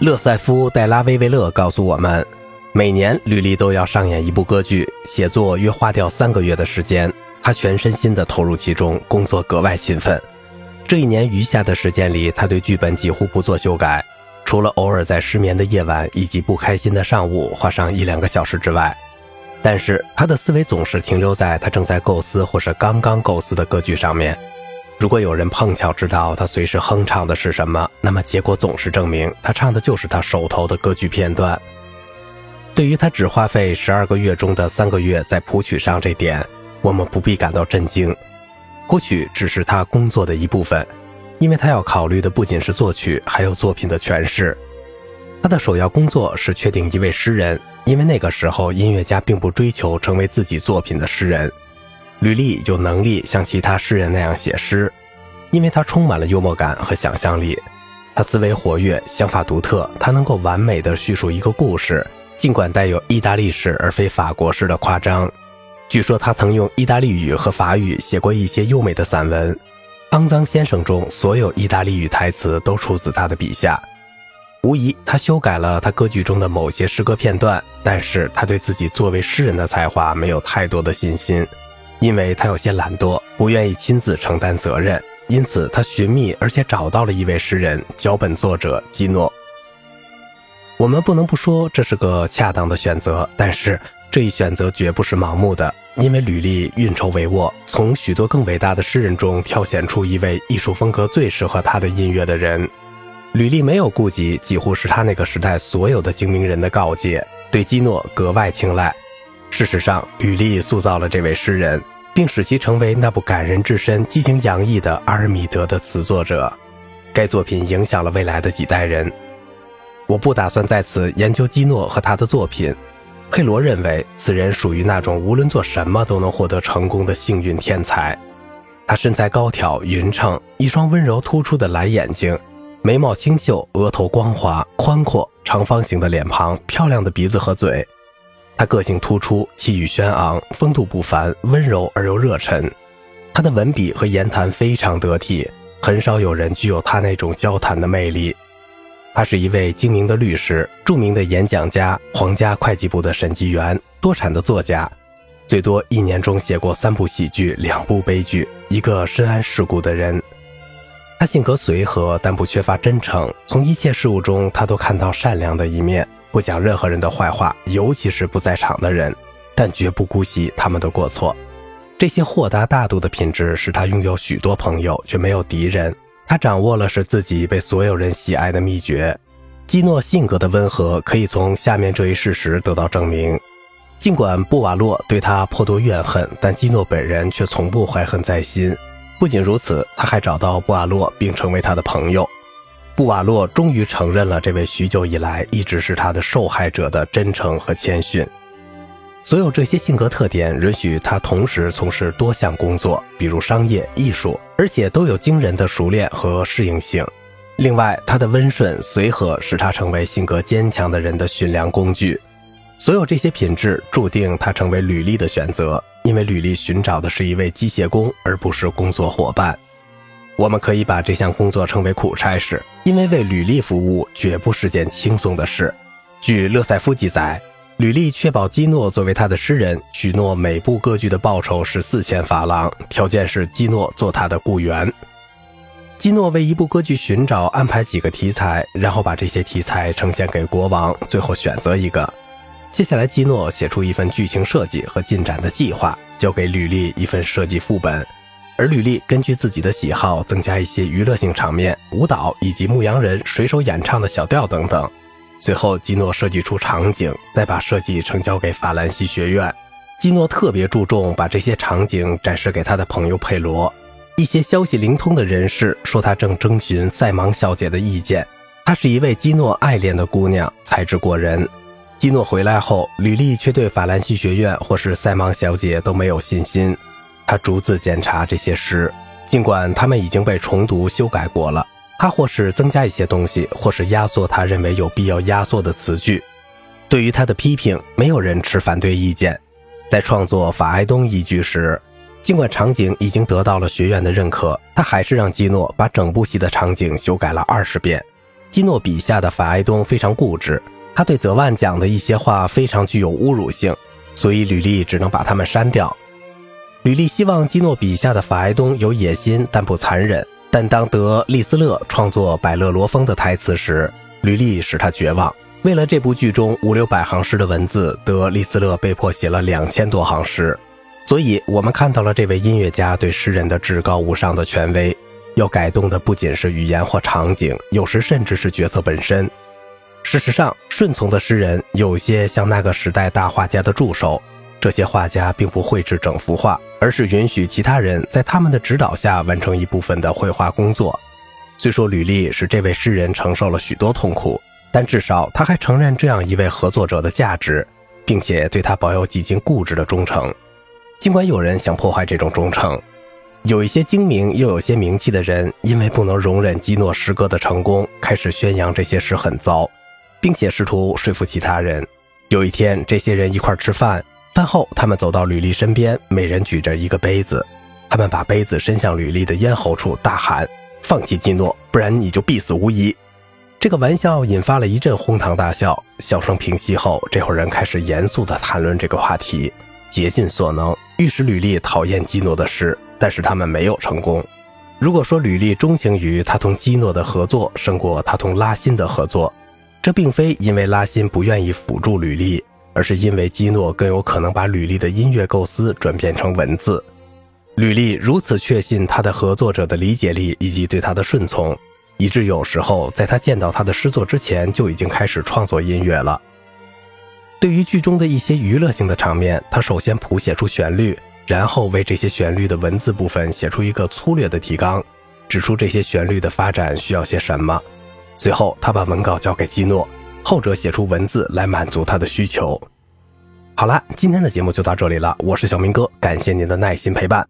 勒塞夫·戴拉维维勒告诉我们，每年吕丽都要上演一部歌剧，写作约花掉三个月的时间。他全身心地投入其中，工作格外勤奋。这一年余下的时间里，他对剧本几乎不做修改，除了偶尔在失眠的夜晚以及不开心的上午花上一两个小时之外。但是他的思维总是停留在他正在构思或是刚刚构思的歌剧上面。如果有人碰巧知道他随时哼唱的是什么，那么结果总是证明他唱的就是他手头的歌剧片段。对于他只花费十二个月中的三个月在谱曲上这点，我们不必感到震惊。谱曲只是他工作的一部分，因为他要考虑的不仅是作曲，还有作品的诠释。他的首要工作是确定一位诗人，因为那个时候音乐家并不追求成为自己作品的诗人。吕丽有能力像其他诗人那样写诗，因为他充满了幽默感和想象力。他思维活跃，想法独特。他能够完美地叙述一个故事，尽管带有意大利式而非法国式的夸张。据说他曾用意大利语和法语写过一些优美的散文，《肮脏先生》中所有意大利语台词都出自他的笔下。无疑，他修改了他歌剧中的某些诗歌片段，但是他对自己作为诗人的才华没有太多的信心。因为他有些懒惰，不愿意亲自承担责任，因此他寻觅而且找到了一位诗人——脚本作者基诺。我们不能不说这是个恰当的选择，但是这一选择绝不是盲目的，因为吕丽运筹帷幄，从许多更伟大的诗人中挑选出一位艺术风格最适合他的音乐的人。吕丽没有顾及几乎是他那个时代所有的精明人的告诫，对基诺格外青睐。事实上，吕丽塑造了这位诗人，并使其成为那部感人至深、激情洋溢的《阿尔米德》的词作者。该作品影响了未来的几代人。我不打算在此研究基诺和他的作品。佩罗认为，此人属于那种无论做什么都能获得成功的幸运天才。他身材高挑、匀称，一双温柔突出的蓝眼睛，眉毛清秀，额头光滑、宽阔、长方形的脸庞，漂亮的鼻子和嘴。他个性突出，气宇轩昂，风度不凡，温柔而又热忱。他的文笔和言谈非常得体，很少有人具有他那种交谈的魅力。他是一位精明的律师，著名的演讲家，皇家会计部的审计员，多产的作家，最多一年中写过三部喜剧，两部悲剧。一个深谙世故的人。他性格随和，但不缺乏真诚。从一切事物中，他都看到善良的一面。不讲任何人的坏话，尤其是不在场的人，但绝不姑息他们的过错。这些豁达大度的品质使他拥有许多朋友，却没有敌人。他掌握了使自己被所有人喜爱的秘诀。基诺性格的温和可以从下面这一事实得到证明：尽管布瓦洛对他颇多怨恨，但基诺本人却从不怀恨在心。不仅如此，他还找到布瓦洛，并成为他的朋友。布瓦洛终于承认了这位许久以来一直是他的受害者的真诚和谦逊。所有这些性格特点允许他同时从事多项工作，比如商业、艺术，而且都有惊人的熟练和适应性。另外，他的温顺随和使他成为性格坚强的人的驯良工具。所有这些品质注定他成为履历的选择，因为履历寻找的是一位机械工，而不是工作伙伴。我们可以把这项工作称为苦差事，因为为履历服务绝不是件轻松的事。据勒塞夫记载，履历确保基诺作为他的诗人，许诺每部歌剧的报酬是四千法郎，条件是基诺做他的雇员。基诺为一部歌剧寻找、安排几个题材，然后把这些题材呈现给国王，最后选择一个。接下来，基诺写出一份剧情设计和进展的计划，交给履历一份设计副本。而吕丽根据自己的喜好增加一些娱乐性场面、舞蹈以及牧羊人水手演唱的小调等等。随后，基诺设计出场景，再把设计呈交给法兰西学院。基诺特别注重把这些场景展示给他的朋友佩罗。一些消息灵通的人士说，他正征询塞芒小姐的意见。她是一位基诺爱恋的姑娘，才智过人。基诺回来后，吕丽却对法兰西学院或是塞芒小姐都没有信心。他逐字检查这些诗，尽管他们已经被重读修改过了，他或是增加一些东西，或是压缩他认为有必要压缩的词句。对于他的批评，没有人持反对意见。在创作法埃东一剧时，尽管场景已经得到了学院的认可，他还是让基诺把整部戏的场景修改了二十遍。基诺笔下的法埃东非常固执，他对泽万讲的一些话非常具有侮辱性，所以吕丽只能把他们删掉。吕丽希望基诺笔下的法埃东有野心，但不残忍。但当德利斯勒创作百乐罗峰的台词时，吕丽使他绝望。为了这部剧中五六百行诗的文字，德利斯勒被迫写了两千多行诗。所以，我们看到了这位音乐家对诗人的至高无上的权威。要改动的不仅是语言或场景，有时甚至是角色本身。事实上，顺从的诗人有些像那个时代大画家的助手。这些画家并不绘制整幅画，而是允许其他人在他们的指导下完成一部分的绘画工作。虽说履历使这位诗人承受了许多痛苦，但至少他还承认这样一位合作者的价值，并且对他保有几近固执的忠诚。尽管有人想破坏这种忠诚，有一些精明又有些名气的人，因为不能容忍基诺诗歌的成功，开始宣扬这些诗很糟，并且试图说服其他人。有一天，这些人一块吃饭。饭后，他们走到吕丽身边，每人举着一个杯子。他们把杯子伸向吕丽的咽喉处，大喊：“放弃基诺，不然你就必死无疑！”这个玩笑引发了一阵哄堂大笑。笑声平息后，这伙人开始严肃地谈论这个话题，竭尽所能欲使吕丽讨厌基诺的诗，但是他们没有成功。如果说吕丽钟情于他同基诺的合作胜过他同拉辛的合作，这并非因为拉辛不愿意辅助吕丽。而是因为基诺更有可能把吕丽的音乐构思转变成文字。吕丽如此确信他的合作者的理解力以及对他的顺从，以致有时候在他见到他的诗作之前就已经开始创作音乐了。对于剧中的一些娱乐性的场面，他首先谱写出旋律，然后为这些旋律的文字部分写出一个粗略的提纲，指出这些旋律的发展需要些什么。随后，他把文稿交给基诺。后者写出文字来满足他的需求。好啦，今天的节目就到这里了，我是小明哥，感谢您的耐心陪伴。